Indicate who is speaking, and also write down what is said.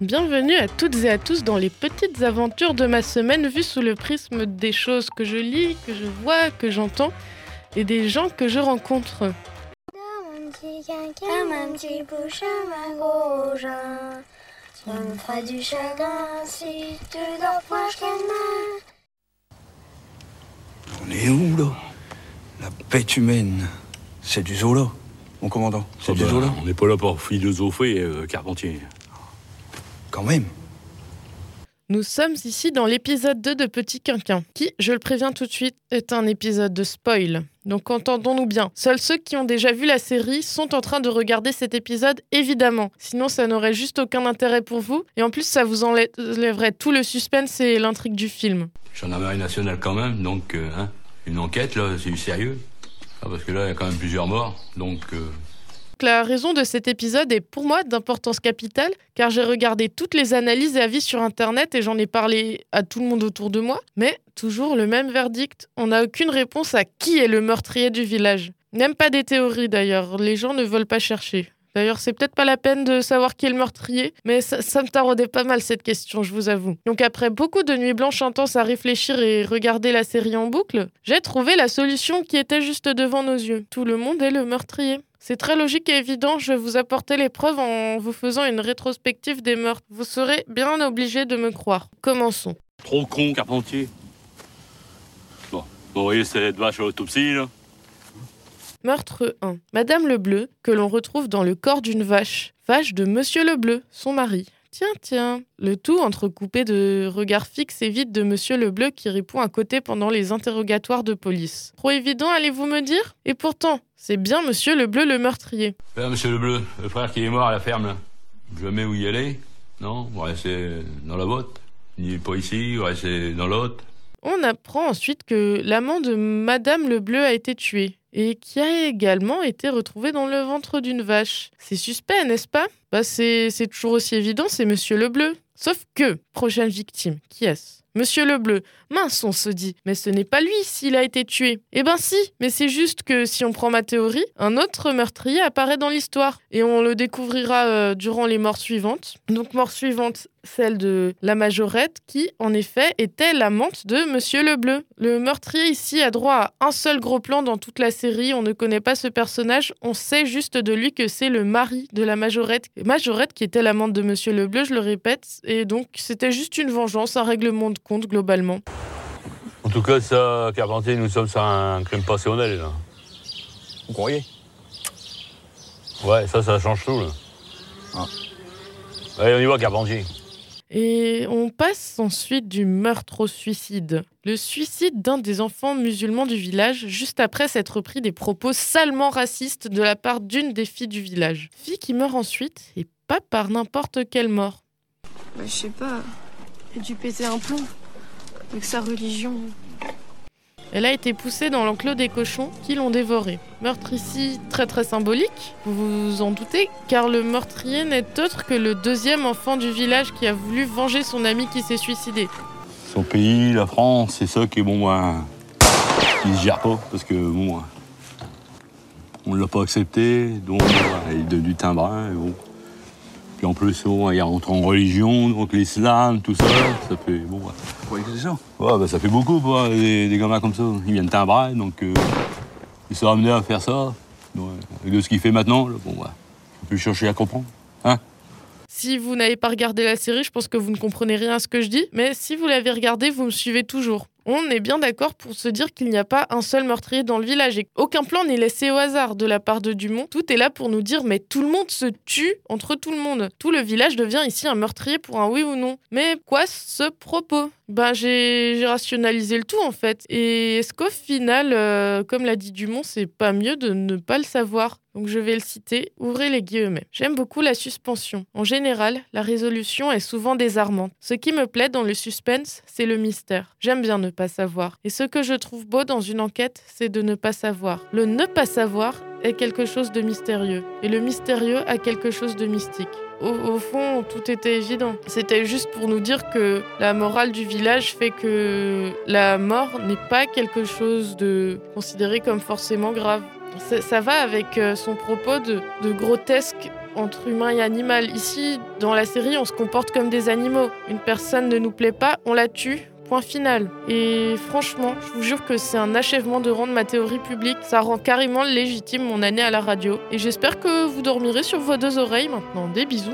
Speaker 1: Bienvenue à toutes et à tous dans les petites aventures de ma semaine vues sous le prisme des choses que je lis, que je vois, que j'entends et des gens que je rencontre.
Speaker 2: On est où là? La bête humaine. C'est du zoo là, mon commandant. C'est du
Speaker 3: bah,
Speaker 2: zoo là?
Speaker 3: On n'est pas là pour philosopher, euh, Carpentier.
Speaker 2: Quand même.
Speaker 1: Nous sommes ici dans l'épisode 2 de Petit Quinquin, qui, je le préviens tout de suite, est un épisode de spoil. Donc entendons-nous bien. Seuls ceux qui ont déjà vu la série sont en train de regarder cet épisode, évidemment. Sinon, ça n'aurait juste aucun intérêt pour vous. Et en plus, ça vous enlèverait tout le suspense et l'intrigue du film.
Speaker 3: Gendarmerie nationale quand même, donc euh, hein, une enquête là, c'est du sérieux. Ah, parce que là, il y a quand même plusieurs morts, donc euh,
Speaker 1: La raison de cet épisode est pour moi d'importance capitale, car j'ai regardé toutes les analyses et avis sur Internet et j'en ai parlé à tout le monde autour de moi. Mais toujours le même verdict. On n'a aucune réponse à qui est le meurtrier du village. Même pas des théories d'ailleurs, les gens ne veulent pas chercher. D'ailleurs, c'est peut-être pas la peine de savoir qui est le meurtrier, mais ça, ça me taraudait pas mal cette question, je vous avoue. Donc après beaucoup de nuits blanches intenses à réfléchir et regarder la série en boucle, j'ai trouvé la solution qui était juste devant nos yeux. Tout le monde est le meurtrier. C'est très logique et évident, je vais vous apporter les preuves en vous faisant une rétrospective des meurtres. Vous serez bien obligé de me croire. Commençons.
Speaker 3: trop con, Carpentier. Bon, vous voyez cette vache à l'autopsie là
Speaker 1: Meurtre 1. Madame Lebleu, que l'on retrouve dans le corps d'une vache. Vache de Monsieur Lebleu, son mari. Tiens, tiens. Le tout entrecoupé de regards fixes et vides de Monsieur Lebleu qui répond à côté pendant les interrogatoires de police. Trop évident, allez-vous me dire? Et pourtant, c'est bien Monsieur Lebleu le meurtrier.
Speaker 3: Là, monsieur Lebleu, le frère qui est mort à la ferme là. Jamais où y aller Non? Vous restez dans la vôtre Ni pas ici, vous restez dans l'autre
Speaker 1: On apprend ensuite que l'amant de Madame Lebleu a été tué et qui a également été retrouvé dans le ventre d'une vache. C'est suspect, n'est-ce pas? Bah c'est toujours aussi évident, c'est Monsieur Lebleu. Sauf que, prochaine victime, qui est-ce? Monsieur Lebleu. Mince, on se dit, mais ce n'est pas lui s'il a été tué. Eh ben si, mais c'est juste que si on prend ma théorie, un autre meurtrier apparaît dans l'histoire et on le découvrira euh, durant les morts suivantes. Donc mort suivante, celle de la majorette qui, en effet, était l'amante de Monsieur Lebleu. Le meurtrier ici a droit à un seul gros plan dans toute la série. On ne connaît pas ce personnage. On sait juste de lui que c'est le mari de la majorette. Majorette qui était l'amante de Monsieur Lebleu, je le répète. Et donc, c'était juste une vengeance, un règlement de compte globalement.
Speaker 3: En tout cas, ça, Carpentier, nous sommes sur un crime passionnel là.
Speaker 2: Vous croyez?
Speaker 3: Ouais, ça, ça change tout là.
Speaker 2: Ah.
Speaker 3: Allez, on y va, Carpentier.
Speaker 1: Et on passe ensuite du meurtre au suicide. Le suicide d'un des enfants musulmans du village, juste après s'être pris des propos salement racistes de la part d'une des filles du village. Fille qui meurt ensuite, et pas par n'importe quelle mort.
Speaker 4: Bah, je sais pas. Il a dû péter un plomb. Avec sa religion.
Speaker 1: Elle a été poussée dans l'enclos des cochons qui l'ont dévorée. Meurtre ici très très symbolique, vous vous en doutez, car le meurtrier n'est autre que le deuxième enfant du village qui a voulu venger son ami qui s'est suicidé.
Speaker 3: Son pays, la France, c'est ça qui est bon, ben, il se gère pas parce que bon, ben, on l'a pas accepté, donc ben, il est devenu timbrin. Et bon. Puis en plus, bon, il rentre en religion, donc l'islam, tout ça, ça fait bon.
Speaker 2: que c'est ça
Speaker 3: Ouais, ben, ça fait beaucoup, quoi, des, des gamins comme ça. Ils viennent timbrin, donc euh, ils sont amenés à faire ça. Donc, euh, de ce qu'il fait maintenant, là, bon, bah, on peut chercher à comprendre.
Speaker 1: Si vous n'avez pas regardé la série, je pense que vous ne comprenez rien à ce que je dis, mais si vous l'avez regardé, vous me suivez toujours. On est bien d'accord pour se dire qu'il n'y a pas un seul meurtrier dans le village et aucun plan n'est laissé au hasard de la part de Dumont. Tout est là pour nous dire mais tout le monde se tue entre tout le monde. Tout le village devient ici un meurtrier pour un oui ou non. Mais quoi ce propos? Ben j'ai rationalisé le tout en fait. Et est-ce qu'au final, euh, comme l'a dit Dumont, c'est pas mieux de ne pas le savoir? Donc je vais le citer, ouvrez les guillemets. J'aime beaucoup la suspension. En général, la résolution est souvent désarmante. Ce qui me plaît dans le suspense, c'est le mystère. J'aime bien ne pas savoir. Et ce que je trouve beau dans une enquête, c'est de ne pas savoir. Le ne pas savoir est quelque chose de mystérieux. Et le mystérieux a quelque chose de mystique. Au, au fond, tout était évident. C'était juste pour nous dire que la morale du village fait que la mort n'est pas quelque chose de considéré comme forcément grave. Ça, va avec euh, son propos de, de grotesque entre humain et animal. Ici, dans la série, on se comporte comme des animaux. Une personne ne nous plaît pas, on la tue. Point final. Et franchement, je vous jure que c'est un achèvement de rendre ma théorie publique. Ça rend carrément légitime mon année à la radio. Et j'espère que vous dormirez sur vos deux oreilles maintenant. Des bisous.